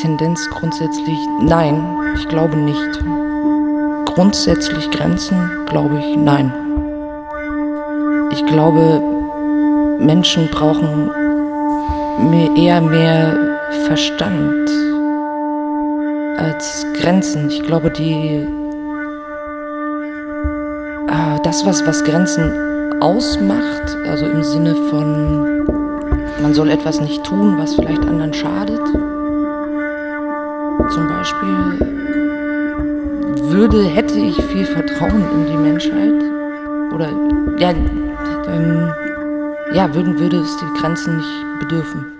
Tendenz grundsätzlich nein, ich glaube nicht. Grundsätzlich Grenzen glaube ich nein. Ich glaube, Menschen brauchen mir eher mehr Verstand als Grenzen. Ich glaube, die ah, das, was, was Grenzen ausmacht, also im Sinne von, man soll etwas nicht tun, was vielleicht anderen schadet, zum Beispiel, würde, hätte ich viel Vertrauen in die Menschheit oder ja, ähm, ja würden, würde es die Grenzen nicht bedürfen.